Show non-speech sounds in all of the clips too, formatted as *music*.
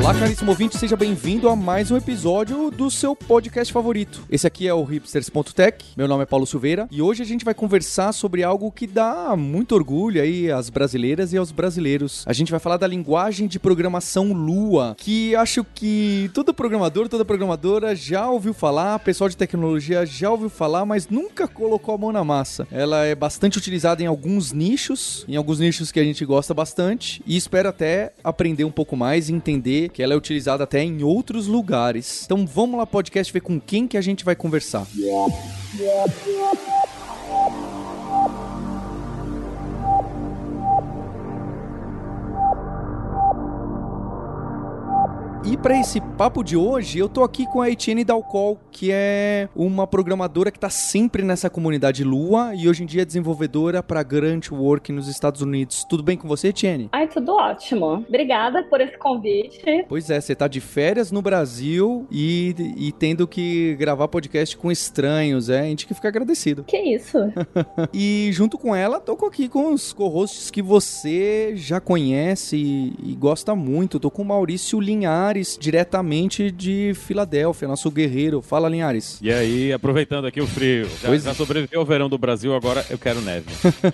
Olá, caríssimo ouvinte, seja bem-vindo a mais um episódio do seu podcast favorito. Esse aqui é o hipsters.tech, meu nome é Paulo Silveira e hoje a gente vai conversar sobre algo que dá muito orgulho aí às brasileiras e aos brasileiros. A gente vai falar da linguagem de programação Lua, que acho que todo programador, toda programadora já ouviu falar, pessoal de tecnologia já ouviu falar, mas nunca colocou a mão na massa. Ela é bastante utilizada em alguns nichos, em alguns nichos que a gente gosta bastante e espero até aprender um pouco mais e entender que ela é utilizada até em outros lugares. Então vamos lá, podcast, ver com quem que a gente vai conversar. E para esse papo de hoje, eu tô aqui com a Etienne Dalcol, que é uma programadora que tá sempre nessa comunidade Lua e hoje em dia é desenvolvedora para Grant Work nos Estados Unidos. Tudo bem com você, Etienne? Ai, tudo ótimo. Obrigada por esse convite. Pois é, você tá de férias no Brasil e, e tendo que gravar podcast com estranhos, é? A gente que fica agradecido. Que isso? *laughs* e junto com ela, tô aqui com os co-hosts que você já conhece e, e gosta muito. Tô com o Maurício Linhares Linhares, diretamente de Filadélfia, nosso guerreiro. Fala, Linhares. E aí, aproveitando aqui o frio. Já, pois... já sobreviveu ao verão do Brasil, agora eu quero neve.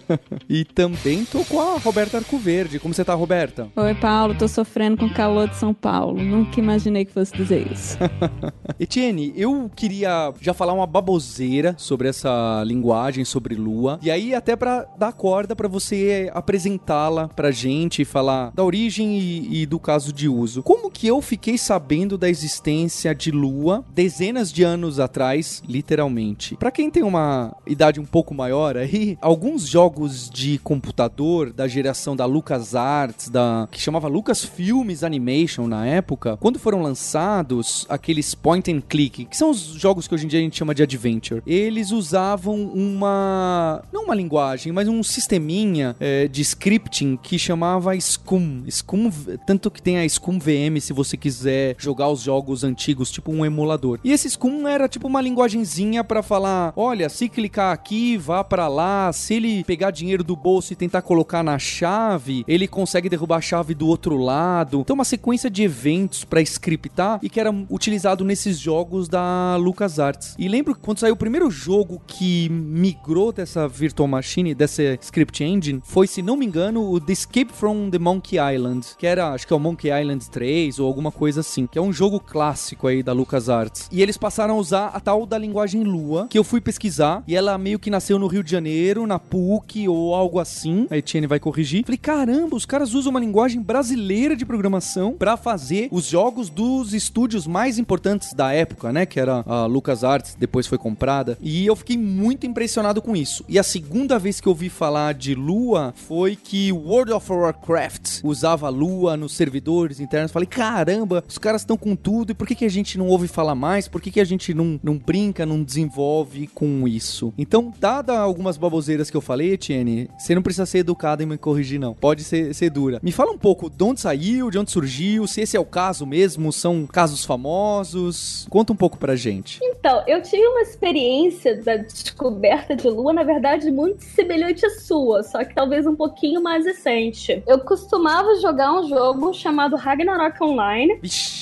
*laughs* e também tô com a Roberta Arcoverde. Como você tá, Roberta? Oi, Paulo. Tô sofrendo com o calor de São Paulo. Nunca imaginei que fosse dizer isso. *laughs* Etienne, eu queria já falar uma baboseira sobre essa linguagem, sobre Lua. E aí, até para dar corda para você apresentá-la pra gente e falar da origem e, e do caso de uso. Como que eu fiquei sabendo da existência de Lua dezenas de anos atrás, literalmente. Para quem tem uma idade um pouco maior aí, alguns jogos de computador da geração da LucasArts, da que chamava Lucasfilmes Animation na época, quando foram lançados aqueles point and click, que são os jogos que hoje em dia a gente chama de adventure, eles usavam uma não uma linguagem, mas um sisteminha é, de scripting que chamava Scum. Scum, tanto que tem a Scum VM se você você quiser jogar os jogos antigos, tipo um emulador. E esse Scum era tipo uma linguagenzinha para falar: olha, se clicar aqui, vá para lá. Se ele pegar dinheiro do bolso e tentar colocar na chave, ele consegue derrubar a chave do outro lado. Então, uma sequência de eventos para scriptar e que era utilizado nesses jogos da LucasArts. E lembro que quando saiu o primeiro jogo que migrou dessa Virtual Machine, dessa script engine, foi, se não me engano, o The Escape from the Monkey Island, que era, acho que é o Monkey Island 3 ou alguma alguma coisa assim, que é um jogo clássico aí da LucasArts. E eles passaram a usar a tal da linguagem Lua, que eu fui pesquisar, e ela meio que nasceu no Rio de Janeiro, na PUC ou algo assim. A Etienne vai corrigir. Falei, caramba, os caras usam uma linguagem brasileira de programação para fazer os jogos dos estúdios mais importantes da época, né? Que era a LucasArts, depois foi comprada. E eu fiquei muito impressionado com isso. E a segunda vez que eu ouvi falar de Lua foi que World of Warcraft usava Lua nos servidores internos. Falei, caramba caramba, os caras estão com tudo, e por que, que a gente não ouve falar mais? Por que, que a gente não, não brinca, não desenvolve com isso? Então, dada algumas baboseiras que eu falei, Etienne, você não precisa ser educado e me corrigir, não. Pode ser, ser dura. Me fala um pouco de onde saiu, de onde surgiu, se esse é o caso mesmo, são casos famosos. Conta um pouco pra gente. Então, eu tive uma experiência da descoberta de Lua, na verdade, muito semelhante à sua, só que talvez um pouquinho mais recente. Eu costumava jogar um jogo chamado Ragnarok Online Vixe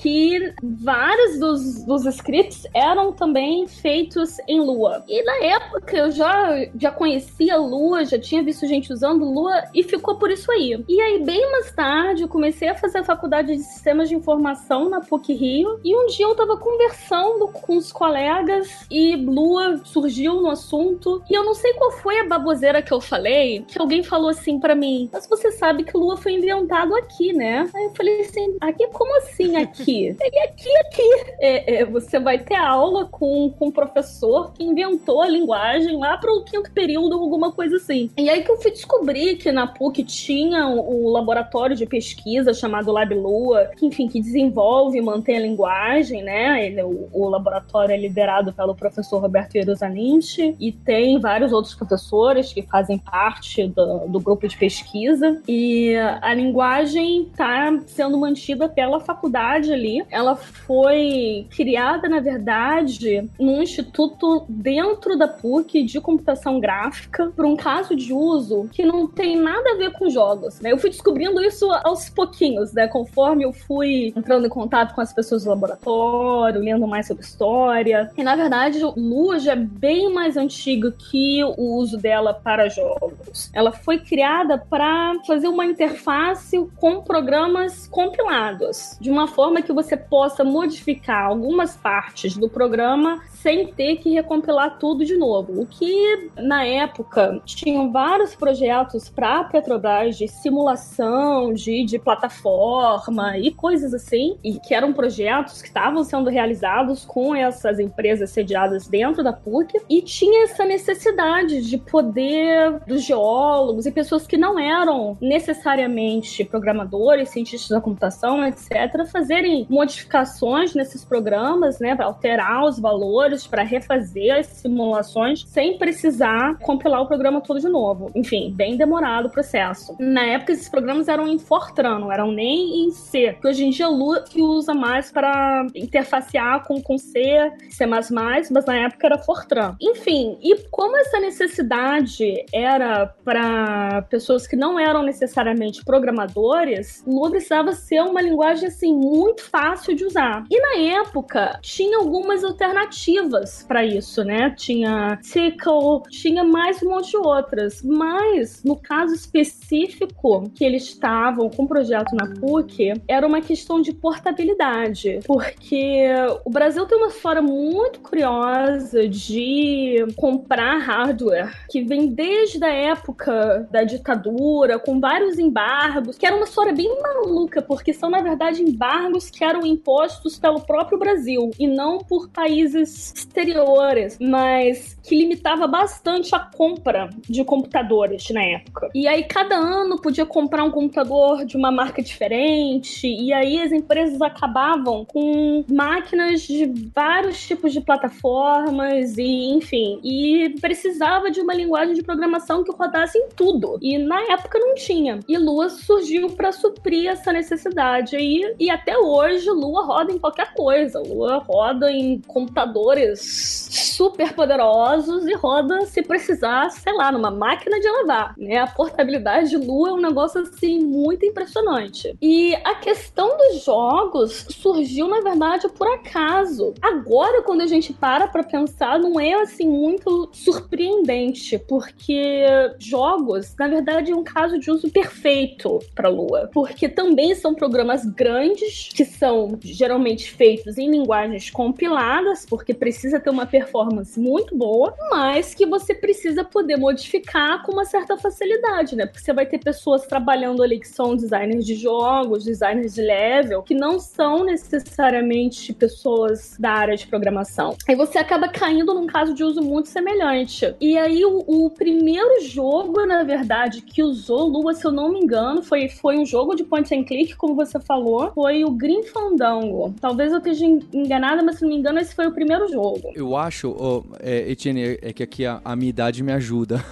que vários dos, dos scripts eram também feitos em Lua. E na época eu já, já conhecia Lua, já tinha visto gente usando Lua e ficou por isso aí. E aí, bem mais tarde, eu comecei a fazer a faculdade de Sistemas de Informação na PUC Rio. E um dia eu tava conversando com os colegas e Lua surgiu no assunto. E eu não sei qual foi a baboseira que eu falei, que alguém falou assim para mim: Mas você sabe que Lua foi inventado aqui, né? Aí eu falei assim: Aqui? Como assim aqui? Aqui. E aqui, aqui. É, é, você vai ter aula com, com um professor que inventou a linguagem lá para o quinto período, alguma coisa assim. E aí que eu fui descobrir que na PUC tinha o laboratório de pesquisa chamado Lab Lua, que, enfim, que desenvolve e mantém a linguagem, né? Ele, o, o laboratório é liderado pelo professor Roberto Ierusalinchi e tem vários outros professores que fazem parte do, do grupo de pesquisa. E a linguagem está sendo mantida pela faculdade ali. Ela foi criada, na verdade, num instituto dentro da PUC de computação gráfica, por um caso de uso que não tem nada a ver com jogos, né? Eu fui descobrindo isso aos pouquinhos, né? Conforme eu fui entrando em contato com as pessoas do laboratório, lendo mais sobre história. E na verdade, Lua já é bem mais antiga que o uso dela para jogos. Ela foi criada para fazer uma interface com programas compilados, de uma forma que você possa modificar algumas partes do programa sem ter que recompilar tudo de novo. O que na época tinham vários projetos para Petrobras de simulação de, de plataforma e coisas assim, e que eram projetos que estavam sendo realizados com essas empresas sediadas dentro da PUC, e tinha essa necessidade de poder dos geólogos e pessoas que não eram necessariamente programadores, cientistas da computação, etc., fazerem modificações nesses programas, né, para alterar os valores para refazer as simulações sem precisar compilar o programa todo de novo. Enfim, bem demorado o processo. Na época, esses programas eram em Fortran, não eram nem em C, que hoje em dia que usa mais para interfacear com, com C, C++, mas na época era Fortran. Enfim, e como essa necessidade era para pessoas que não eram necessariamente programadores, Lua precisava ser uma linguagem assim muito fácil de usar. E na época tinha algumas alternativas para isso, né? Tinha Tickle, tinha mais um monte de outras. Mas, no caso específico que eles estavam com o projeto na PUC, era uma questão de portabilidade. Porque o Brasil tem uma história muito curiosa de comprar hardware que vem desde a época da ditadura, com vários embargos, que era uma história bem maluca, porque são, na verdade, embargos que eram impostos pelo próprio Brasil e não por países exteriores, mas que limitava bastante a compra de computadores na época. E aí cada ano podia comprar um computador de uma marca diferente, e aí as empresas acabavam com máquinas de vários tipos de plataformas e enfim, e precisava de uma linguagem de programação que rodasse em tudo. E na época não tinha. E Lua surgiu para suprir essa necessidade aí, e até hoje Lua roda em qualquer coisa. Lua roda em computadores super poderosos e roda se precisar, sei lá, numa máquina de lavar, né? A portabilidade de Lua é um negócio assim muito impressionante. E a questão dos jogos surgiu na verdade por acaso. Agora quando a gente para para pensar, não é assim muito surpreendente, porque jogos, na verdade, é um caso de uso perfeito para Lua, porque também são programas grandes que são geralmente feitos em linguagens compiladas, porque precisa ter uma performance muito boa, mas que você precisa poder modificar com uma certa facilidade, né? Porque você vai ter pessoas trabalhando ali que são designers de jogos, designers de level, que não são necessariamente pessoas da área de programação. Aí você acaba caindo num caso de uso muito semelhante. E aí o, o primeiro jogo, na verdade, que usou Lua, se eu não me engano, foi, foi um jogo de point and click, como você falou, foi o Green Fandango. Talvez eu esteja enganada, mas se não me engano, esse foi o primeiro jogo. Eu acho, oh, é, Etienne, é que aqui a, a minha idade me ajuda.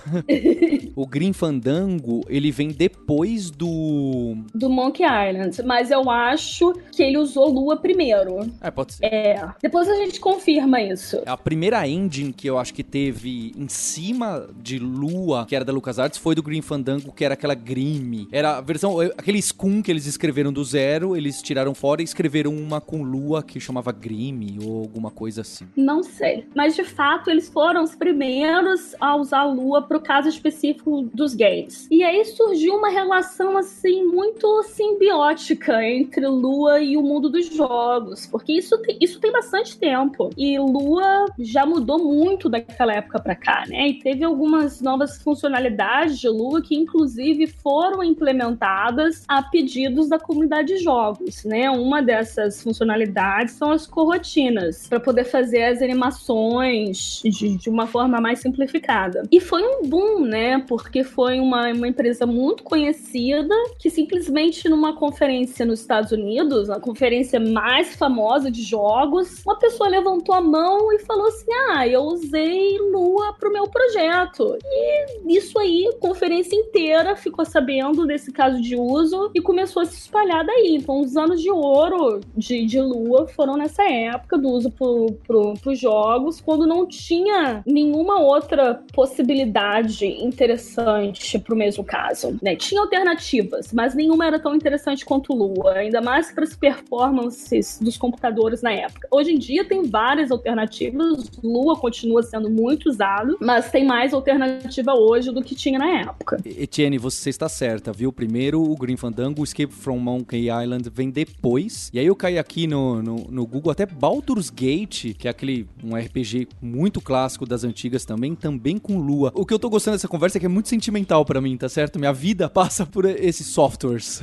*laughs* o Green Fandango, ele vem depois do... Do Monkey Island, mas eu acho que ele usou Lua primeiro. É, pode ser. É, depois a gente confirma isso. A primeira engine que eu acho que teve em cima de Lua, que era da LucasArts, foi do Green Fandango, que era aquela Grim. Era a versão, aquele Scum que eles escreveram do zero, eles tiraram fora escreveram uma com Lua que chamava Grim ou alguma coisa assim. Não sei. Mas de fato, eles foram os primeiros a usar a lua pro caso específico dos gays. E aí surgiu uma relação assim muito simbiótica entre lua e o mundo dos jogos, porque isso tem, isso tem bastante tempo. E lua já mudou muito daquela época para cá, né? E teve algumas novas funcionalidades de lua que inclusive foram implementadas a pedidos da comunidade de jogos, né? Uma dessas funcionalidades são as corotinas, para poder fazer as animações de, de, uma forma mais simplificada. E foi um boom, né? Porque foi uma, uma empresa muito conhecida que simplesmente numa conferência nos Estados Unidos, a conferência mais famosa de jogos, uma pessoa levantou a mão e falou assim: Ah, eu usei Lua pro meu projeto. E isso aí, conferência inteira ficou sabendo desse caso de uso e começou a se espalhar daí. Então, os anos de ouro estouro de, de Lua foram nessa época do uso para os jogos, quando não tinha nenhuma outra possibilidade interessante para o mesmo caso. Né? Tinha alternativas, mas nenhuma era tão interessante quanto Lua, ainda mais para as performances dos computadores na época. Hoje em dia tem várias alternativas, Lua continua sendo muito usado, mas tem mais alternativa hoje do que tinha na época. Etienne, você está certa, viu? Primeiro o Green Fandango, Escape from Monkey Island vem depois. E aí eu caí aqui no, no, no Google, até Baldur's Gate, que é aquele um RPG muito clássico das antigas também, também com Lua. O que eu tô gostando dessa conversa é que é muito sentimental para mim, tá certo? Minha vida passa por esses softwares.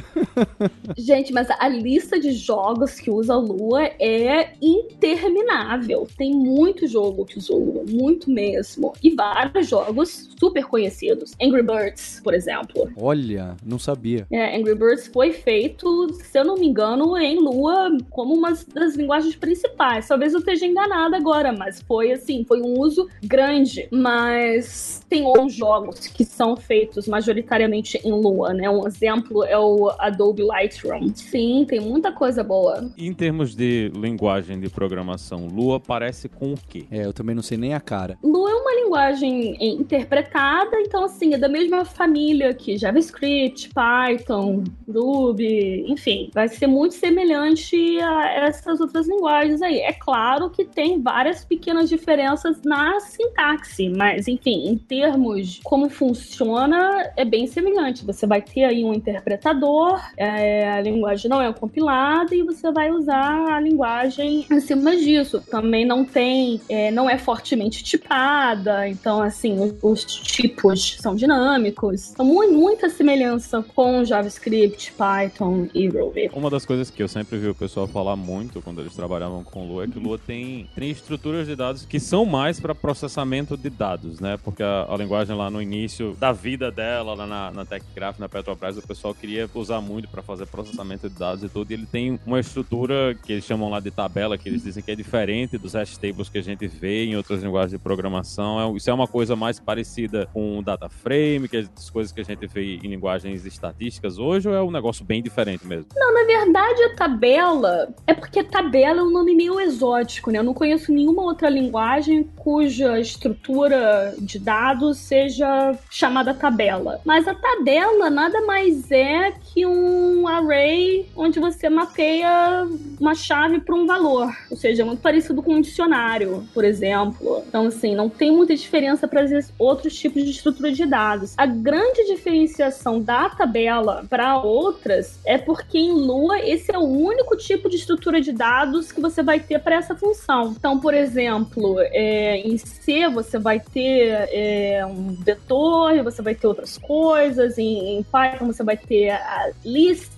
*laughs* Gente, mas a lista de jogos que usa Lua é interminável. Tem muito jogo que usa Lua, muito mesmo. E vários jogos super conhecidos. Angry Birds, por exemplo. Olha, não sabia. É, Angry Birds foi feito, se eu não me engano, em Lua como uma das linguagens principais. Talvez eu esteja enganada agora, mas foi assim, foi um uso grande. Mas tem outros jogos que são feitos majoritariamente em Lua, né? Um exemplo é o Adobe Lightroom. Sim, tem muita coisa boa. Em termos de linguagem de programação, Lua parece com o quê? É, eu também não sei nem a cara. Lua é uma linguagem interpretada, então assim, é da mesma família que JavaScript, Python, Ruby, enfim, vai ser muito semelhante a essas outras linguagens aí. É claro que tem várias pequenas diferenças na sintaxe, mas enfim, em termos como funciona, é bem semelhante. Você vai ter aí um interpretador, é, a linguagem não é compilada e você vai usar a linguagem em cima disso. Também não tem, é, não é fortemente tipada, então assim, os, os tipos são dinâmicos. Então, muita semelhança com JavaScript, Python e Ruby. Uma das coisas que eu sempre vi o pessoal falar muito quando eles trabalhavam com Lua é que Lua tem, tem estruturas de dados que são mais para processamento de dados, né? Porque a, a, linguagem lá no início da vida dela, lá na, na TechCraft, na Petrobras, o pessoal queria usar muito para fazer processamento de dados e tudo. E ele tem uma estrutura que eles chamam lá de tabela, que eles dizem que é diferente dos hash tables que a gente vê em outras linguagens de programação. É, isso é uma coisa mais parecida com o data frame, que é as coisas que a gente vê em linguagens estatísticas hoje, ou é um negócio bem diferente mesmo? Não, na verdade tabela é porque tabela é um nome meio exótico, né? Eu não conheço nenhuma outra linguagem cuja estrutura de dados seja chamada tabela. Mas a tabela nada mais é que um array onde você mapeia uma chave para um valor. Ou seja, é muito parecido com um dicionário, por exemplo. Então, assim, não tem muita diferença para outros tipos de estrutura de dados. A grande diferenciação da tabela para outras é porque em Lua esse é o único tipo de estrutura de dados que você vai ter para essa função. Então, por exemplo, é, em C você vai ter é, um vetor, você vai ter outras coisas, em, em Python você vai ter a lista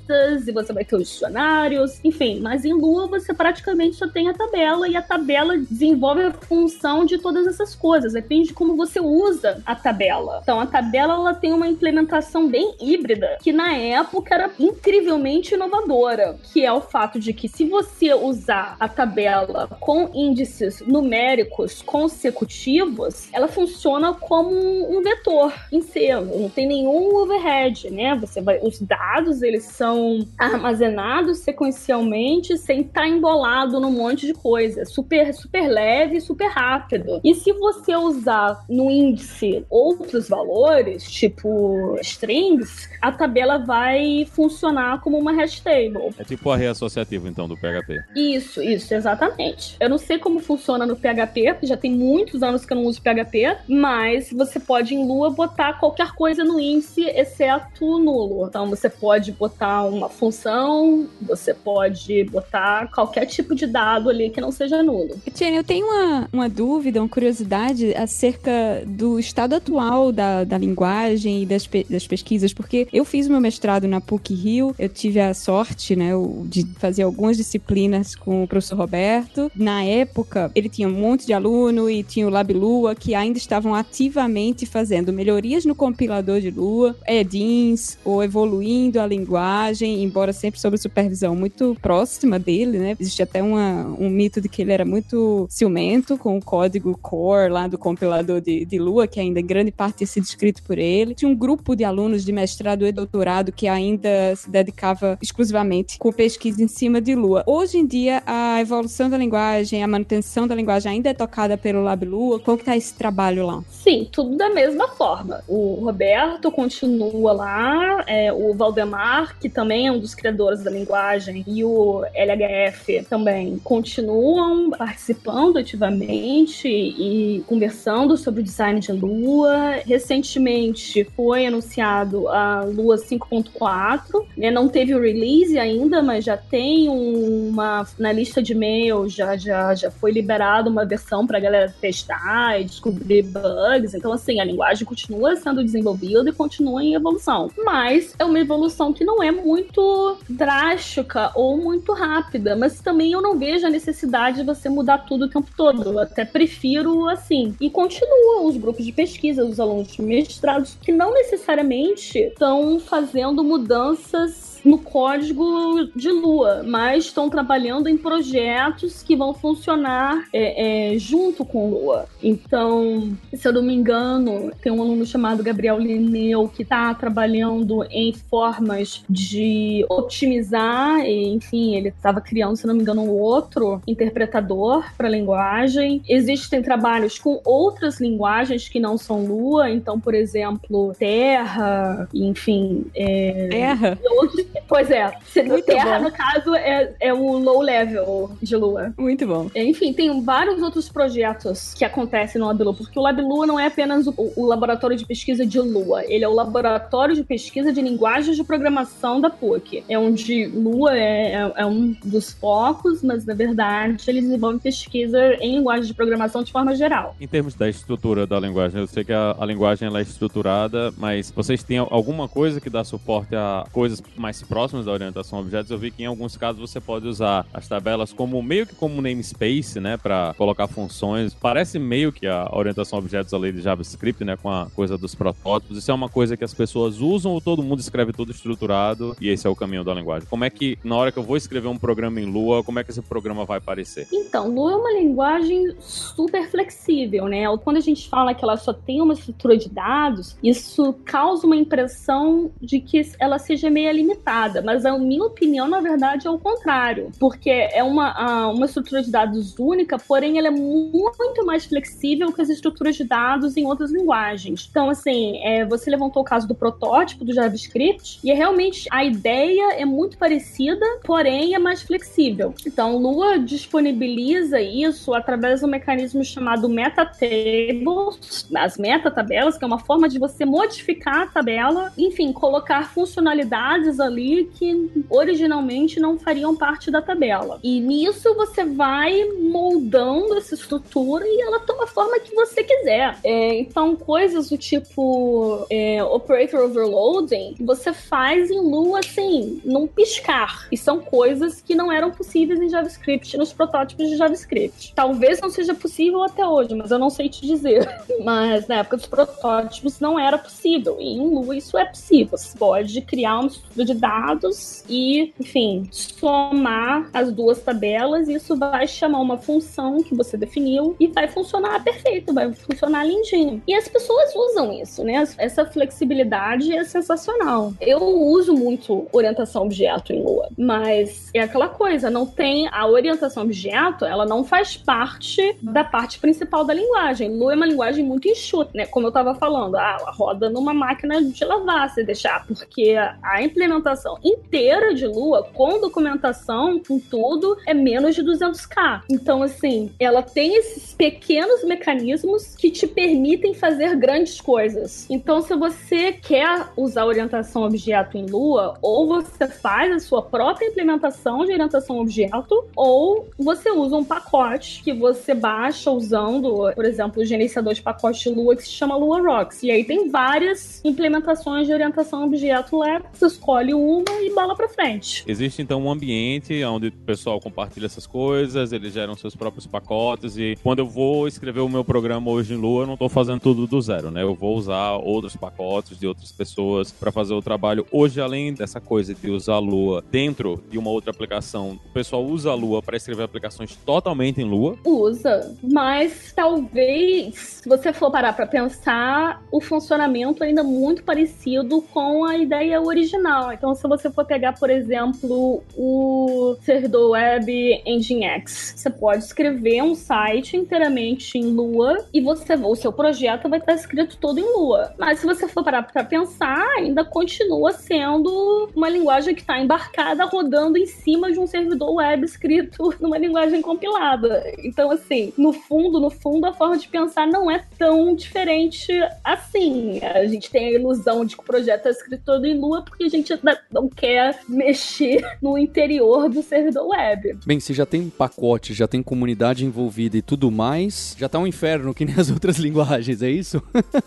e você vai ter os dicionários, enfim. Mas em Lua você praticamente só tem a tabela e a tabela desenvolve a função de todas essas coisas. Depende de como você usa a tabela. Então a tabela ela tem uma implementação bem híbrida que na época era incrivelmente inovadora, que é o fato de que se você usar a tabela com índices numéricos consecutivos, ela funciona como um vetor em si, não tem nenhum overhead, né? Você vai, os dados eles são são armazenados sequencialmente sem estar tá embolado num monte de coisa. Super, super leve, super rápido. E se você usar no índice outros valores, tipo strings, a tabela vai funcionar como uma hash table. É tipo array associativo, então, do PHP. Isso, isso, exatamente. Eu não sei como funciona no PHP, porque já tem muitos anos que eu não uso PHP, mas você pode em Lua botar qualquer coisa no índice, exceto nulo. Então você pode botar uma função, você pode botar qualquer tipo de dado ali que não seja nulo. Tiene, eu tenho uma, uma dúvida, uma curiosidade acerca do estado atual da, da linguagem e das, pe das pesquisas, porque eu fiz meu mestrado na PUC Rio, eu tive a sorte, né, de fazer algumas disciplinas com o professor Roberto. Na época, ele tinha um monte de aluno e tinha o Lab Lua que ainda estavam ativamente fazendo melhorias no compilador de Lua, edins ou evoluindo a linguagem linguagem, embora sempre sob supervisão muito próxima dele, né? Existe até uma, um mito de que ele era muito ciumento com o código core lá do compilador de, de Lua, que ainda em grande parte tinha sido escrito por ele. Tinha um grupo de alunos de mestrado e doutorado que ainda se dedicava exclusivamente com pesquisa em cima de Lua. Hoje em dia, a evolução da linguagem, a manutenção da linguagem ainda é tocada pelo Lab Lua. Como que tá esse trabalho lá? Sim, tudo da mesma forma. O Roberto continua lá, é, o Valdemar, que também é um dos criadores da linguagem, e o LHF também continuam participando ativamente e conversando sobre o design de Lua. Recentemente foi anunciado a Lua 5.4, né? não teve o release ainda, mas já tem uma na lista de e-mail, já, já, já foi liberada uma versão para a galera testar e descobrir bugs. Então, assim, a linguagem continua sendo desenvolvida e continua em evolução. Mas é uma evolução que não é muito drástica ou muito rápida. Mas também eu não vejo a necessidade de você mudar tudo o tempo todo. Eu até prefiro assim. E continua os grupos de pesquisa, os alunos de mestrados, que não necessariamente estão fazendo mudanças no código de Lua, mas estão trabalhando em projetos que vão funcionar é, é, junto com Lua. Então, se eu não me engano, tem um aluno chamado Gabriel Lineu que está trabalhando em formas de otimizar, e, enfim, ele estava criando, se não me engano, um outro interpretador para linguagem. Existem trabalhos com outras linguagens que não são Lua, então, por exemplo, Terra, enfim. É, Terra? Outros, Pois é. Muito Terra, bom. no caso, é, é o low level de Lua. Muito bom. Enfim, tem vários outros projetos que acontecem no LabLua, porque o LabLua não é apenas o, o, laboratório de pesquisa de Lua, ele é o laboratório de pesquisa de linguagens de programação da PUC. É onde Lua é, é, é um dos focos, mas na verdade eles desenvolvem pesquisa em linguagem de programação de forma geral. Em termos da estrutura da linguagem, eu sei que a, a linguagem ela é estruturada, mas vocês têm alguma coisa que dá suporte a coisas mais próximas da orientação a objetos, eu vi que em alguns casos você pode usar as tabelas como meio que como namespace, né, para colocar funções. Parece meio que a orientação a objetos ali de JavaScript, né, com a coisa dos protótipos. Isso é uma coisa que as pessoas usam ou todo mundo escreve tudo estruturado e esse é o caminho da linguagem. Como é que na hora que eu vou escrever um programa em Lua, como é que esse programa vai aparecer? Então, Lua é uma linguagem super flexível, né? Quando a gente fala que ela só tem uma estrutura de dados, isso causa uma impressão de que ela seja meio limitada mas a minha opinião, na verdade, é o contrário, porque é uma, uma estrutura de dados única, porém ela é muito mais flexível que as estruturas de dados em outras linguagens. Então, assim, é, você levantou o caso do protótipo do JavaScript, e é realmente a ideia é muito parecida, porém é mais flexível. Então, Lua disponibiliza isso através de um mecanismo chamado metatables, as metatabelas, que é uma forma de você modificar a tabela, enfim, colocar funcionalidades ali que originalmente não fariam parte da tabela. E nisso você vai moldando essa estrutura e ela toma a forma que você quiser. É, então, coisas do tipo é, operator overloading, você faz em Lua assim, num piscar. E são coisas que não eram possíveis em JavaScript, nos protótipos de JavaScript. Talvez não seja possível até hoje, mas eu não sei te dizer. *laughs* Mas na época dos protótipos não era possível. E em Lua isso é possível. Você pode criar uma estrutura de dados e, enfim, somar as duas tabelas. Isso vai chamar uma função que você definiu e vai funcionar perfeito, vai funcionar lindinho. E as pessoas usam isso, né? Essa flexibilidade é sensacional. Eu uso muito orientação objeto em Lua, mas é aquela coisa, não tem a orientação objeto, ela não faz parte da parte principal da linguagem. Lua é uma linguagem muito enxuta, né? Como eu estava falando, ah, roda numa máquina de lavar se deixar, porque a implementação inteira de Lua, com documentação, com tudo, é menos de 200k. Então, assim, ela tem esses pequenos mecanismos que te permitem fazer grandes coisas. Então, se você quer usar orientação objeto em Lua, ou você faz a sua própria implementação de orientação objeto, ou você usa um pacote que você baixa usando, por exemplo, o gerenciador de pacote Lua que se chama Lua Rocks. E aí tem várias implementações de orientação objeto lá. Você escolhe o uma e bola pra frente. Existe então um ambiente onde o pessoal compartilha essas coisas, eles geram seus próprios pacotes e quando eu vou escrever o meu programa hoje em Lua, eu não estou fazendo tudo do zero, né? Eu vou usar outros pacotes de outras pessoas para fazer o trabalho. Hoje, além dessa coisa de usar a Lua dentro de uma outra aplicação, o pessoal usa a Lua para escrever aplicações totalmente em Lua? Usa, mas talvez, se você for parar para pensar, o funcionamento é ainda muito parecido com a ideia original. Então, se você for pegar, por exemplo, o servidor web Nginx, você pode escrever um site inteiramente em Lua e você, o seu projeto vai estar escrito todo em Lua. Mas se você for parar para pensar, ainda continua sendo uma linguagem que está embarcada rodando em cima de um servidor web escrito *laughs* numa linguagem compilada. Então, assim, no fundo, no fundo, a forma de pensar não é tão diferente assim. A gente tem a ilusão de que o projeto é escrito todo em Lua porque a gente não quer mexer *laughs* no interior do servidor web. Bem, se já tem pacote, já tem comunidade envolvida e tudo mais, já tá um inferno que nem as *laughs* outras linguagens, é isso?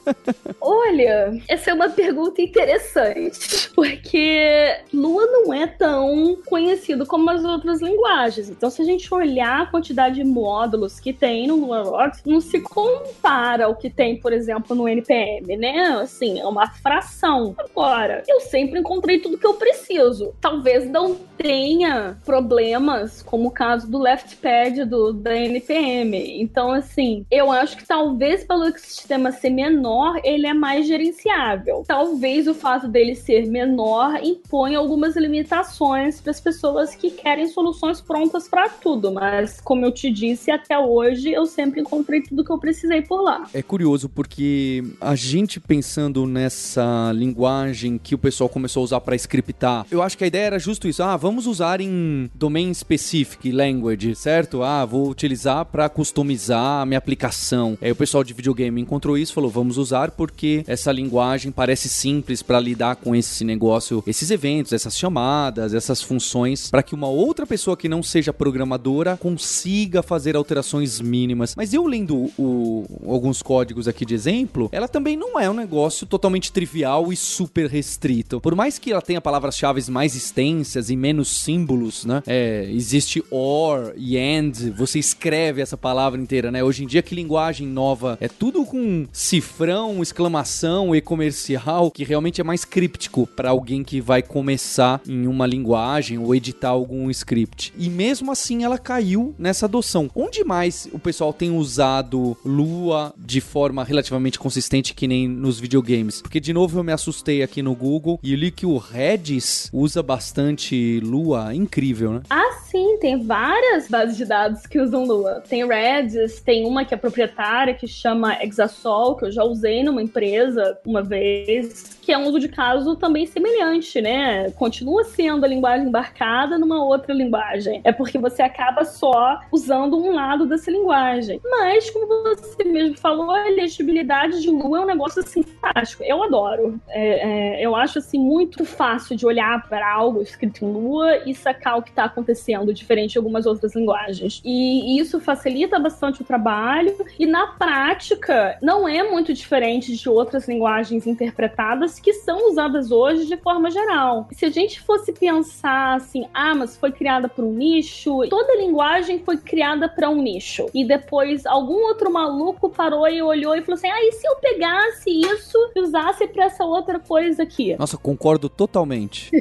*laughs* Olha, essa é uma pergunta interessante, porque Lua não é tão conhecido como as outras linguagens. Então, se a gente olhar a quantidade de módulos que tem no LuaRocks, não se compara ao que tem, por exemplo, no NPM, né? Assim, é uma fração. Agora, eu sempre encontrei tudo que eu preciso. Talvez não tenha problemas, como o caso do LeftPad do, da NPM. Então, assim, eu acho que talvez pelo sistema ser menor, ele é mais gerenciável. Talvez o fato dele ser menor imponha algumas limitações para as pessoas que querem soluções prontas para tudo, mas como eu te disse, até hoje eu sempre encontrei tudo que eu precisei por lá. É curioso porque a gente pensando nessa linguagem que o pessoal começou a usar para scriptar, eu acho que a ideia era justo isso. Ah, vamos usar em domain specific language, certo? Ah, vou utilizar para customizar a minha aplicação. Aí o pessoal de videogame encontrou isso, falou, vamos usar porque essa linguagem parece simples para lidar com esse negócio, esses eventos, essas chamadas, essas funções, para que uma outra pessoa que não seja programadora consiga fazer alterações mínimas. Mas eu lendo o, alguns códigos aqui de exemplo, ela também não é um negócio totalmente trivial e super restrito. Por mais que ela tenha palavras-chave mais extensas e menos símbolos, né? É, existe or e and, você escreve essa palavra inteira, né? Hoje em dia, que linguagem nova? É tudo com cifrão, exclamação e comercial, que realmente é mais críptico para alguém que vai começar em uma linguagem ou editar algum script. E mesmo assim, ela caiu nessa adoção. Onde mais o pessoal tem usado Lua de forma relativamente consistente, que nem nos videogames? Porque, de novo, eu me assustei aqui no Google e li que o Redis usa bastante Lua. Incrível, né? Ah, sim, tem várias bases de dados que usam Lua. Tem Redis, tem uma que é proprietária que chama Exasol, que eu já usei numa empresa uma vez, que é um uso de caso também semelhante, né? Continua sendo a linguagem embarcada numa outra linguagem. É porque você acaba só usando um lado dessa linguagem. Mas, como você mesmo falou, a legibilidade de Lua é um negócio assim fantástico. Eu adoro. É, é, eu acho assim muito fácil de olhar para algo escrito em Lua e sacar o que está acontecendo, diferente de algumas outras linguagens. E isso facilita bastante o trabalho. E na prática, não é muito diferente de outras linguagens interpretadas que são usadas hoje de forma geral. Se a gente fosse pensar assim, ah, mas foi criada por um nicho, toda linguagem foi criada para um nicho. E depois algum outro maluco parou e olhou e falou assim: ah, e se eu pegasse isso e usasse para essa outra coisa aqui? Nossa, concordo totalmente.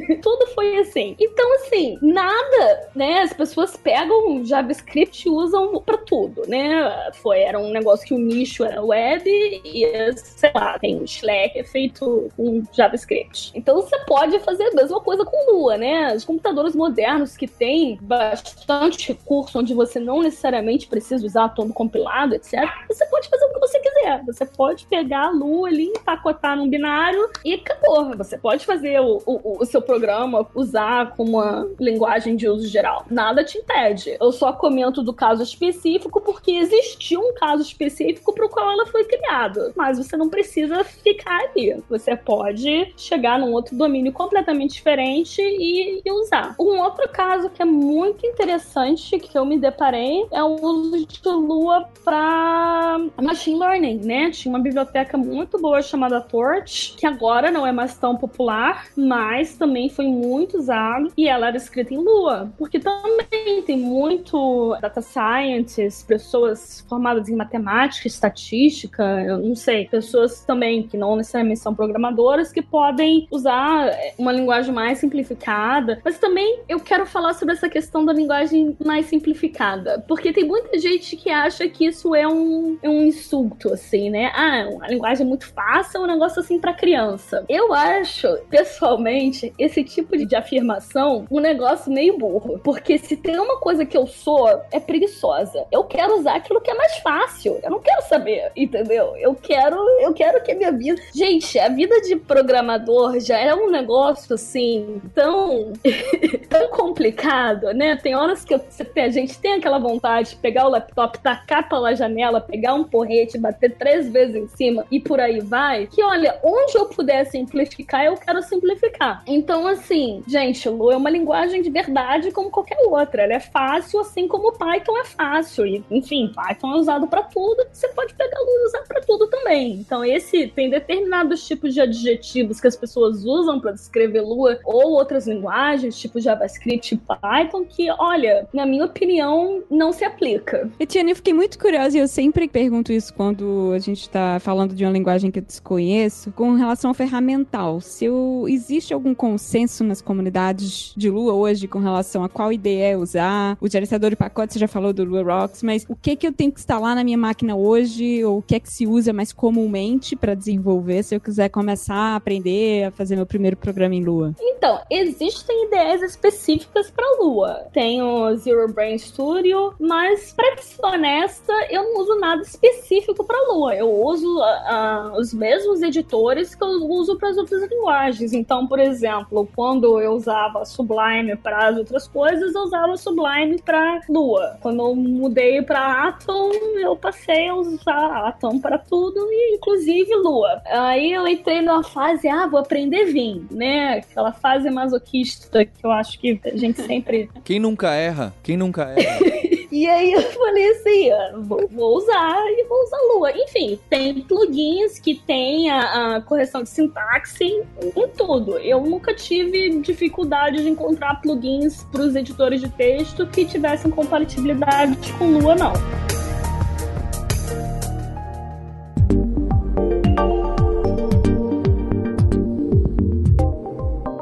*laughs* Tudo foi assim. Então, assim, nada, né? As pessoas pegam JavaScript e usam para tudo, né? Foi, era um negócio que o nicho era web e, sei lá, tem o Slack é feito com JavaScript. Então você pode fazer a mesma coisa com Lua, né? Os computadores modernos que têm bastante recurso, onde você não necessariamente precisa usar todo compilado, etc., você pode fazer o que você quiser. Você pode pegar a Lua ali, empacotar num binário e acabou. Você pode fazer o, o, o seu programa, usar como uma linguagem de uso geral. Nada te impede. Eu só comento do caso específico porque existiu um caso específico para o qual ela foi criada. Mas você não precisa ficar ali. Você pode chegar num outro domínio completamente diferente e, e usar. Um outro caso que é muito interessante que eu me deparei é o uso de Lua para machine learning, né? Tinha uma biblioteca muito boa chamada Torch, que agora não é mais tão popular, mas mas também foi muito usado e ela era escrita em Lua, porque também tem muito data scientists, pessoas formadas em matemática, estatística, eu não sei, pessoas também que não necessariamente são programadoras que podem usar uma linguagem mais simplificada, mas também eu quero falar sobre essa questão da linguagem mais simplificada, porque tem muita gente que acha que isso é um, é um insulto, assim, né? Ah, a linguagem é muito fácil, é um negócio assim para criança. Eu acho, pessoalmente, esse tipo de afirmação um negócio meio burro, porque se tem uma coisa que eu sou, é preguiçosa. Eu quero usar aquilo que é mais fácil. Eu não quero saber, entendeu? Eu quero, eu quero que a minha vida. Gente, a vida de programador já é um negócio assim tão *laughs* tão complicado, né? Tem horas que a gente tem aquela vontade de pegar o laptop, tacar pela janela, pegar um porrete, bater três vezes em cima e por aí vai. Que olha, onde eu puder simplificar, eu quero simplificar. Então, assim, gente, Lu é uma linguagem de verdade como qualquer outra. Ela é fácil, assim como Python é fácil. E, enfim, Python é usado para tudo. Você pode pegar Lu e usar para tudo também. Então, esse tem determinados tipos de adjetivos que as pessoas usam para descrever Lua ou outras linguagens, tipo JavaScript e Python, que, olha, na minha opinião, não se aplica. Etienne, eu fiquei muito curiosa e eu sempre pergunto isso quando a gente está falando de uma linguagem que eu desconheço, com relação ao ferramental. Se eu, existe algum consenso nas comunidades de Lua hoje com relação a qual IDE é usar? O gerenciador de pacotes, já falou do Lua Rocks, mas o que que eu tenho que instalar na minha máquina hoje? Ou o que é que se usa mais comumente para desenvolver se eu quiser começar a aprender a fazer meu primeiro programa em Lua? Então, existem IDEs específicas para Lua. Tem o Zero Brain Studio, mas para ser honesta, eu não uso nada específico para Lua. Eu uso uh, os mesmos editores que eu uso para as outras linguagens. Então, por exemplo, quando eu usava Sublime para as outras coisas, eu usava Sublime para Lua. Quando eu mudei para Atom, eu passei a usar Atom para tudo, e inclusive Lua. Aí eu entrei numa fase, ah, vou aprender Vim, né? Aquela fase masoquista que eu acho que a gente sempre. Quem nunca erra? Quem nunca erra? *laughs* E aí eu *laughs* falei assim, ah, vou, vou, usar e vou usar Lua. Enfim, tem plugins que tem a, a correção de sintaxe em, tudo. Eu nunca tive dificuldade de encontrar plugins para os editores de texto que tivessem compatibilidade com Lua, não.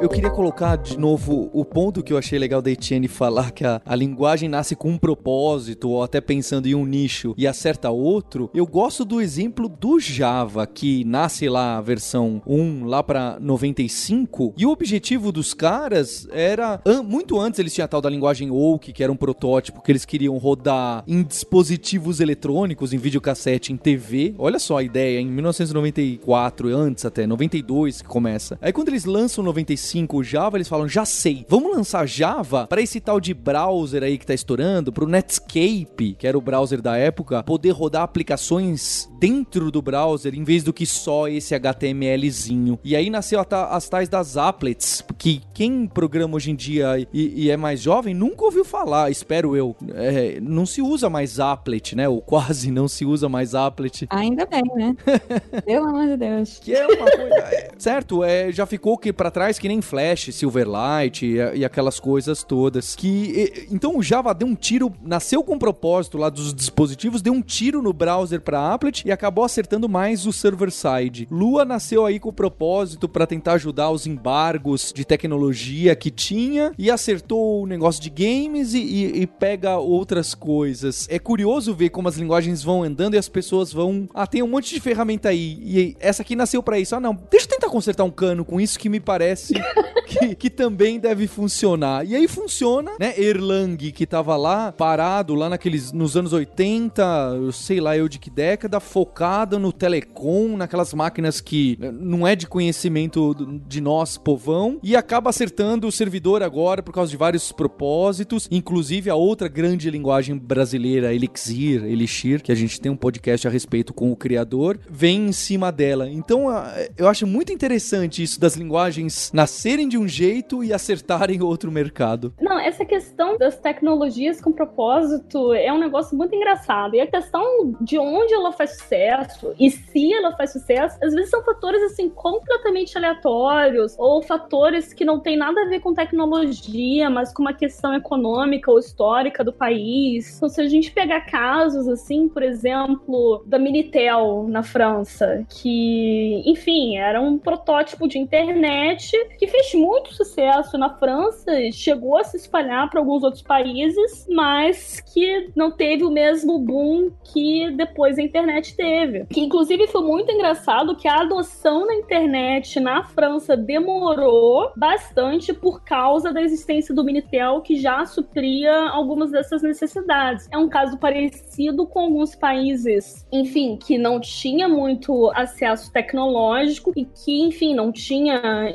Eu queria colocar de novo o ponto que eu achei legal da Etienne falar que a, a linguagem nasce com um propósito, ou até pensando em um nicho e acerta outro. Eu gosto do exemplo do Java, que nasce lá a versão 1 lá para 95, e o objetivo dos caras era an muito antes eles tinham a tal da linguagem Oak, que era um protótipo que eles queriam rodar em dispositivos eletrônicos, em videocassete, em TV. Olha só a ideia, em 1994, antes até 92 que começa. Aí quando eles lançam 95 5 Java, eles falam, já sei, vamos lançar Java para esse tal de browser aí que tá estourando, pro Netscape, que era o browser da época, poder rodar aplicações dentro do browser, em vez do que só esse HTMLzinho. E aí nasceu as tais das applets, que quem programa hoje em dia e, e é mais jovem nunca ouviu falar, espero eu. É, não se usa mais applet, né? Ou quase não se usa mais applet. Ainda bem, né? *laughs* Pelo amor de Deus. Que é uma coisa... É, certo, é, já ficou que para trás que nem Flash, Silverlight e, e, aquelas coisas todas. Que e, então o Java deu um tiro, nasceu com propósito lá dos dispositivos, deu um tiro no browser para applet e acabou acertando mais o server side. Lua nasceu aí com o propósito para tentar ajudar os embargos de tecnologia que tinha e acertou o negócio de games e, e, e pega outras coisas. É curioso ver como as linguagens vão andando e as pessoas vão. Ah, tem um monte de ferramenta aí. E essa aqui nasceu para isso. Ah, não, deixa eu tentar consertar um cano com isso que me parece *laughs* que, que, também deve funcionar. E aí funciona, né? Erlang, que tava lá, parado, lá naqueles, nos anos 80, eu sei lá eu de que década, focado no telecom, naquelas máquinas que eh, não é de conhecimento de nós, povão, e acaba acertando o servidor agora por causa de vários propósitos, inclusive a outra grande linguagem brasileira, Elixir, Elixir, que a gente tem um podcast a respeito com o criador, vem em cima dela. Então eu acho muito interessante isso das linguagens nascerem aprenderem de um jeito e acertarem outro mercado. Não, essa questão das tecnologias com propósito é um negócio muito engraçado. E a questão de onde ela faz sucesso e se ela faz sucesso, às vezes são fatores assim completamente aleatórios ou fatores que não tem nada a ver com tecnologia, mas com uma questão econômica ou histórica do país. Então, se a gente pegar casos assim, por exemplo, da Minitel na França, que, enfim, era um protótipo de internet que fez muito sucesso na França, chegou a se espalhar para alguns outros países, mas que não teve o mesmo boom que depois a internet teve. Que inclusive foi muito engraçado que a adoção da internet na França demorou bastante por causa da existência do Minitel, que já supria algumas dessas necessidades. É um caso parecido com alguns países, enfim, que não tinha muito acesso tecnológico e que, enfim, não tinha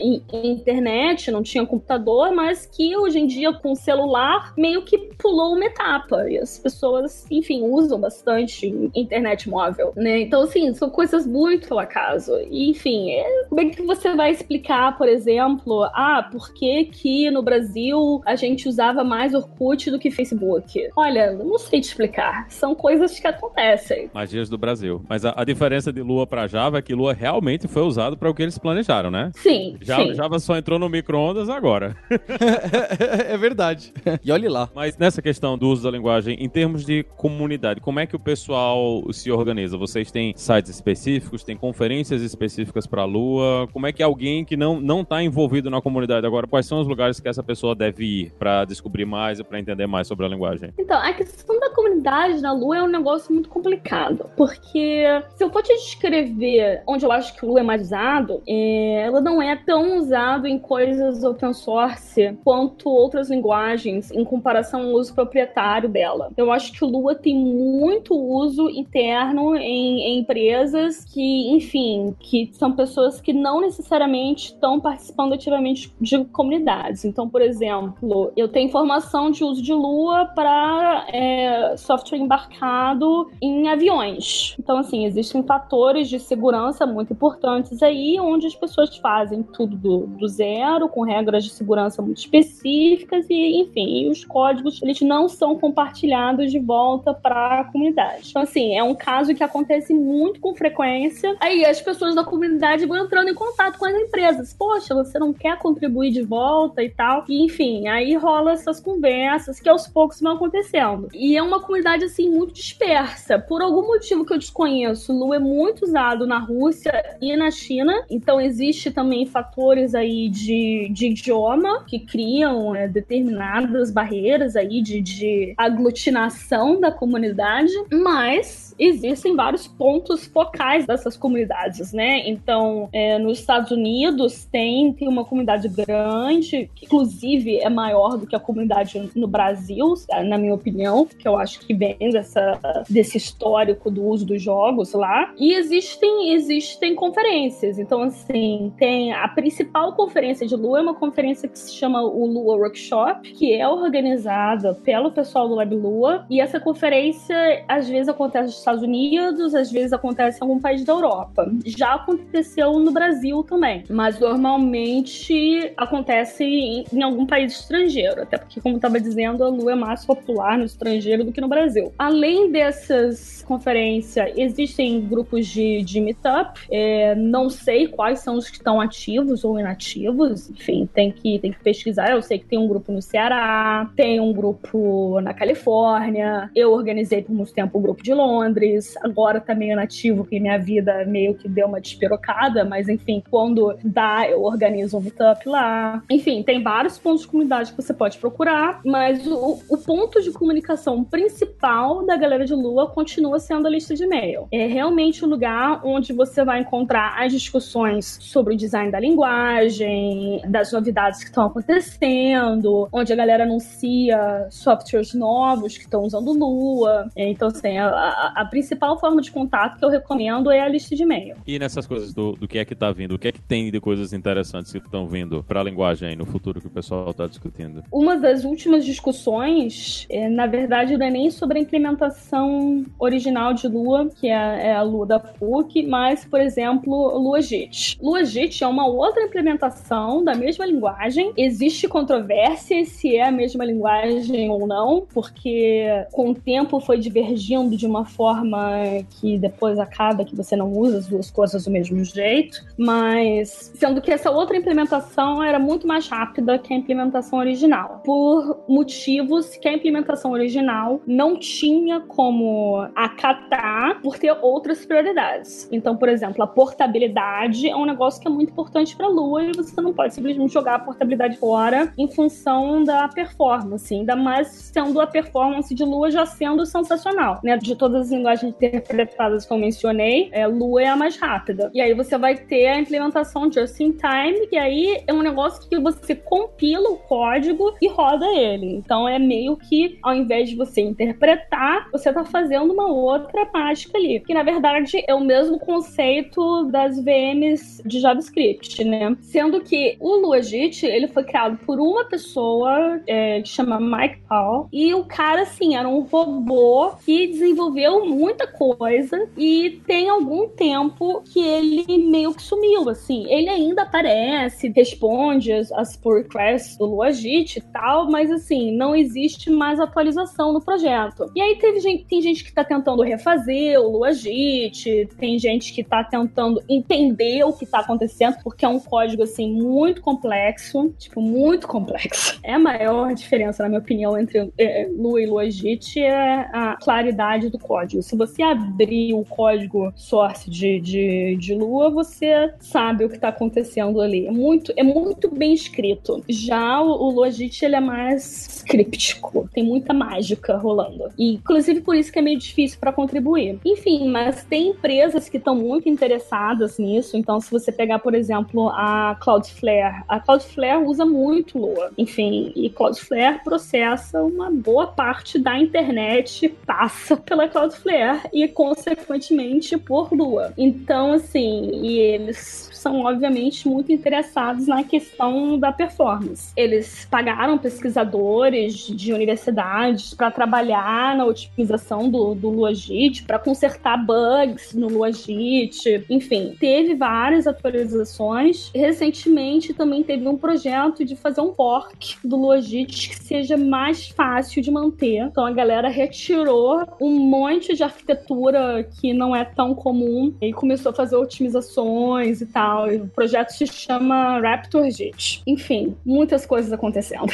internet, não tinha computador, mas que hoje em dia com o celular meio que pulou uma etapa e as pessoas, enfim, usam bastante internet móvel, né? Então, assim, são coisas muito ao acaso. E, enfim, é... como é que você vai explicar, por exemplo, ah, por que que no Brasil a gente usava mais Orkut do que Facebook? Olha, não sei te explicar. São coisas que acontecem. Magias do Brasil. Mas a, a diferença de Lua para Java é que Lua realmente foi usado para o que eles planejaram, né? Sim. Java, sim. Java só entrou no micro-ondas agora. *laughs* é verdade. E olhe lá. Mas nessa questão do uso da linguagem, em termos de comunidade, como é que o pessoal se organiza? Vocês têm sites específicos, têm conferências específicas para a Lua? Como é que alguém que não não está envolvido na comunidade agora, quais são os lugares que essa pessoa deve ir para descobrir mais e para entender mais sobre a linguagem? Então, a questão da comunidade na Lua é um negócio muito complicado, porque se eu for te descrever onde eu acho que o Lua é mais usado, é, ela não é tão em coisas open source quanto outras linguagens em comparação ao uso proprietário dela. Eu acho que o Lua tem muito uso interno em, em empresas que, enfim, que são pessoas que não necessariamente estão participando ativamente de comunidades. Então, por exemplo, eu tenho informação de uso de Lua para é, software embarcado em aviões. Então, assim, existem fatores de segurança muito importantes aí, onde as pessoas fazem tudo do, do zero, com regras de segurança muito específicas e, enfim, os códigos eles não são compartilhados de volta para a comunidade. Então, assim, é um caso que acontece muito com frequência. Aí as pessoas da comunidade vão entrando em contato com as empresas. Poxa, você não quer contribuir de volta e tal. E, enfim, aí rola essas conversas que aos poucos vão acontecendo. E é uma comunidade, assim, muito dispersa. Por algum motivo que eu desconheço, Lu é muito usado na Rússia e na China. Então, existe também fatores aí de, de idioma que criam é, determinadas barreiras aí de, de aglutinação da comunidade. Mas existem vários pontos focais dessas comunidades, né? Então, é, nos Estados Unidos tem, tem uma comunidade grande, que inclusive é maior do que a comunidade no Brasil, na minha opinião, que eu acho que vem dessa, desse histórico do uso dos jogos lá. E existem, existem conferências. Então, assim, tem a principal conferência de Lua, é uma conferência que se chama o Lua Workshop, que é organizada pelo pessoal do Lab Lua. E essa conferência, às vezes, acontece Estados Unidos, às vezes acontece em algum país da Europa. Já aconteceu no Brasil também, mas normalmente acontece em, em algum país estrangeiro, até porque, como estava dizendo, a Lua é mais popular no estrangeiro do que no Brasil. Além dessas conferências, existem grupos de, de meetup, é, não sei quais são os que estão ativos ou inativos, enfim, tem que, tem que pesquisar. Eu sei que tem um grupo no Ceará, tem um grupo na Califórnia, eu organizei por muito tempo o um grupo de Londres, agora tá meio nativo, porque minha vida meio que deu uma despirocada, mas enfim, quando dá, eu organizo um meetup lá. Enfim, tem vários pontos de comunidade que você pode procurar, mas o, o ponto de comunicação principal da galera de Lua continua sendo a lista de e-mail. É realmente o lugar onde você vai encontrar as discussões sobre o design da linguagem, das novidades que estão acontecendo, onde a galera anuncia softwares novos que estão usando Lua. Então, assim, a, a, a principal forma de contato que eu recomendo é a lista de e-mail. E nessas coisas do, do que é que tá vindo, o que é que tem de coisas interessantes que estão vindo para a linguagem aí no futuro que o pessoal está discutindo? Uma das últimas discussões, é, na verdade, não é nem sobre a implementação original de Lua, que é, é a Lua da PUC, mas, por exemplo, LuaJIT. LuaJIT é uma outra implementação implementação da mesma linguagem. Existe controvérsia se é a mesma linguagem ou não, porque com o tempo foi divergindo de uma forma que depois acaba que você não usa as duas coisas do mesmo jeito, mas sendo que essa outra implementação era muito mais rápida que a implementação original, por motivos que a implementação original não tinha como acatar por ter outras prioridades. Então, por exemplo, a portabilidade é um negócio que é muito importante para a Lua e você não pode simplesmente jogar a portabilidade fora em função da performance, ainda mais sendo a performance de Lua já sendo sensacional, né? De todas as linguagens interpretadas que eu mencionei, é, Lua é a mais rápida. E aí você vai ter a implementação just in time, que aí é um negócio que você compila o código e roda ele. Então é meio que, ao invés de você interpretar, você tá fazendo uma outra mágica ali. Que na verdade é o mesmo conceito das VMs de JavaScript, né? Sendo que o Luajit, ele foi criado por uma pessoa é, que chama Mike Paul, e o cara, assim, era um robô que desenvolveu muita coisa e tem algum tempo que ele meio que sumiu, assim. Ele ainda aparece, responde as, as pull requests do Luajit e tal, mas assim, não existe mais atualização no projeto. E aí teve gente, tem gente que tá tentando refazer o Luajit, tem gente que tá tentando entender o que tá acontecendo, porque é um código assim muito complexo, tipo, muito complexo. *laughs* É a maior diferença, na minha opinião, entre é, Lua e Luajit é a claridade do código. Se você abrir o código source de, de, de Lua, você sabe o que tá acontecendo ali. É muito, é muito bem escrito. Já o, o Logit, ele é mais críptico. Tem muita mágica rolando. E, inclusive, por isso que é meio difícil para contribuir. Enfim, mas tem empresas que estão muito interessadas nisso. Então, se você pegar, por exemplo, a Cloudflare, a Cloudflare usa muito Lua. Enfim, e Cloudflare processa uma boa parte da internet, passa pela Cloudflare e, consequentemente, por Lua. Então, assim, e eles são, obviamente, muito interessados na questão da performance. Eles pagaram pesquisadores de universidades para trabalhar na otimização do, do Luajit, para consertar bugs no Luajit. Enfim, teve várias atualizações. Recentemente também teve um projeto de fazer um fork do Luajit que seja mais fácil de manter. Então a galera retirou um monte de arquitetura que não é tão comum e começou a fazer otimizações e tal E o projeto se chama Raptor JIT. Enfim, muitas coisas acontecendo.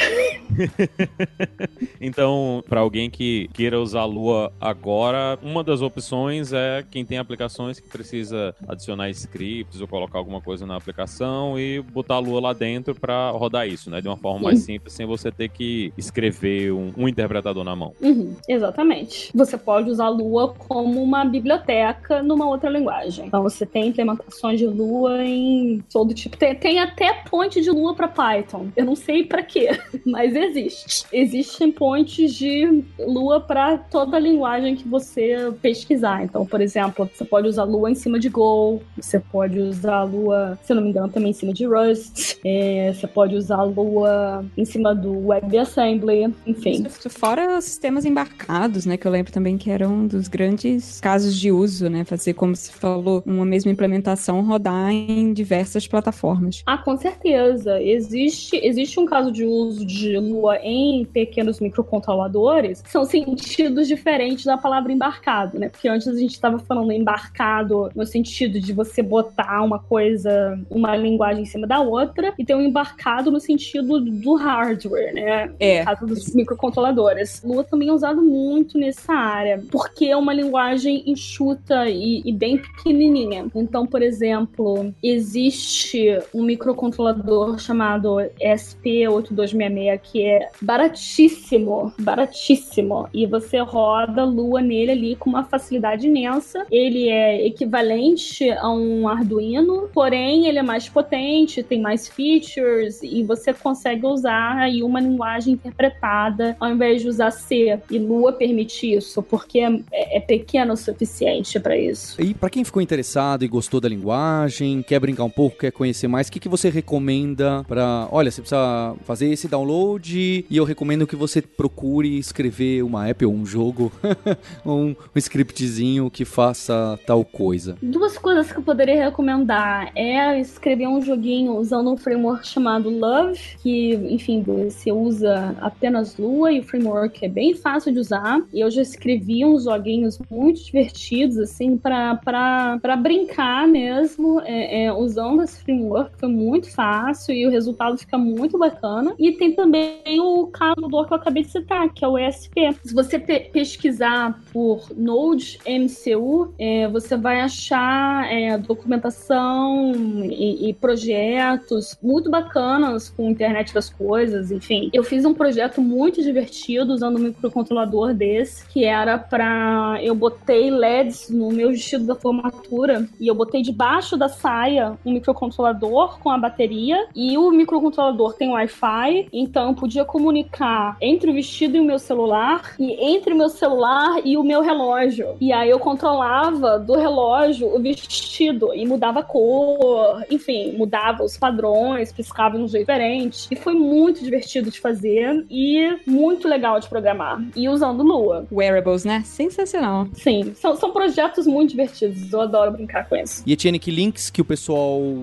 *laughs* então, para alguém que queira usar a Lua agora, uma das opções é quem tem aplicações que precisa adicionar scripts ou colocar alguma coisa na aplicação e botar a Lua lá dentro para rodar isso, né? De uma forma mais simples, sem você ter que escrever um, um interpretador na mão. Uhum, exatamente. Você pode usar a Lua como uma biblioteca numa outra linguagem. Então, você tem implementações de Lua tem todo tipo. Tem, tem até ponte de lua para Python. Eu não sei para quê, *laughs* mas existe. Existem pontes de lua para toda linguagem que você pesquisar. Então, por exemplo, você pode usar lua em cima de Go, você pode usar lua, se não me engano, também em cima de Rust, é, você pode usar lua em cima do WebAssembly, enfim. Fora sistemas embarcados, né? Que eu lembro também que eram um dos grandes casos de uso, né? Fazer, como se falou, uma mesma implementação rodar em em diversas plataformas. Ah, com certeza. Existe, existe um caso de uso de Lua em pequenos microcontroladores são sentidos diferentes da palavra embarcado, né? Porque antes a gente estava falando embarcado no sentido de você botar uma coisa, uma linguagem em cima da outra, e tem um embarcado no sentido do hardware, né? É. No caso dos microcontroladores. Lua também é usado muito nessa área, porque é uma linguagem enxuta e, e bem pequenininha. Então, por exemplo, existe um microcontrolador chamado SP8266 que é baratíssimo, baratíssimo. E você roda Lua nele ali com uma facilidade imensa. Ele é equivalente a um Arduino, porém ele é mais potente, tem mais features e você consegue usar aí uma linguagem interpretada ao invés de usar C. E Lua permite isso, porque é, é pequeno o suficiente para isso. E para quem ficou interessado e gostou da linguagem, quer brincar um pouco, quer conhecer mais, o que, que você recomenda para. Olha, você precisa fazer esse download e eu recomendo que você procure escrever uma app ou um jogo, *laughs* um, um scriptzinho que faça tal coisa. Duas coisas que eu poderia recomendar é escrever um joguinho usando um framework chamado Love, que, enfim, você usa apenas Lua e o framework é bem fácil de usar. E eu já escrevi uns joguinhos muito divertidos, assim, para brincar mesmo, é, é, usando esse framework. Foi muito fácil e o resultado fica muito bacana. E tem também o calculador que eu acabei de citar, que é o ESP. Se você pe pesquisar por Node MCU, é, você vai achar é, documentação e, e, projetos muito bacanas com internet das coisas, enfim. Eu fiz um projeto muito divertido usando um microcontrolador desse, que era para eu botei LEDs no meu vestido da formatura e eu botei debaixo da saia um microcontrolador com a bateria e o microcontrolador tem Wi-Fi, então eu podia comunicar entre o vestido e o meu celular e entre o meu celular e o meu relógio. E aí eu controlava do relógio o vestido e mudava a cor, enfim, mudava os padrões, piscava de um jeito diferente. E foi muito divertido de fazer e muito legal de programar. E usando Lua. Wearables, né? Sensacional. Sim, são, são projetos muito divertidos. Eu adoro brincar com isso. E Etienne, que links que o pessoal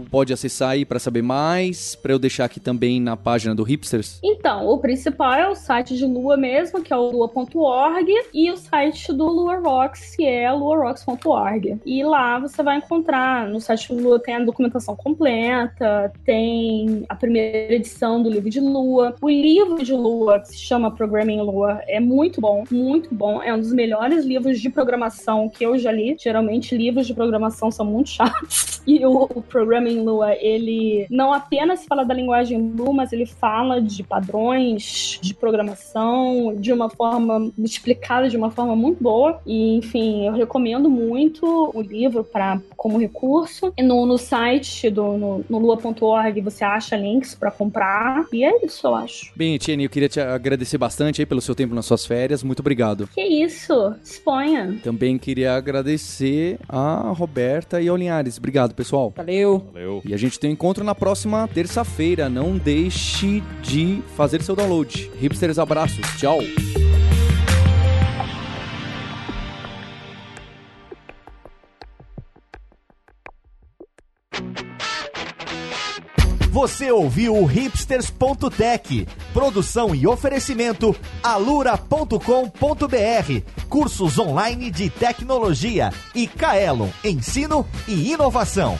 pode acessar aí para saber mais? Para eu deixar aqui também na página do Hipsters? Então, o principal é o site de Lua mesmo, que é o lua.org, e o site do Lua Rocks, que é luarocks.org. E lá você vai encontrar, no site do Lua tem a documentação completa, tem a primeira edição do livro de Lua. O livro de Lua, que se chama Programming Lua, é muito bom, muito bom. É um dos melhores livros de programação que eu já li. Geralmente, livros de programação são muito chatos. *laughs* E o, o Programming Lua, ele não apenas fala da linguagem Lua, mas ele fala de padrões de programação de uma forma explicada de uma forma muito boa. E, enfim, eu recomendo muito o livro para como recurso. E no, no site do no, no lua.org você acha links para comprar. E é isso, eu acho. Bem, Etienne, eu queria te agradecer bastante aí pelo seu tempo nas suas férias. Muito obrigado. Que isso, exponha. Também queria agradecer a Roberta e ao Linhares. Obrigado, pessoal. Valeu. Valeu. E a gente tem um encontro na próxima terça-feira. Não deixe de fazer seu download. Hipsters, abraços. Tchau. Você ouviu o hipsters.tech, produção e oferecimento alura.com.br, cursos online de tecnologia e Kaelon, ensino e inovação.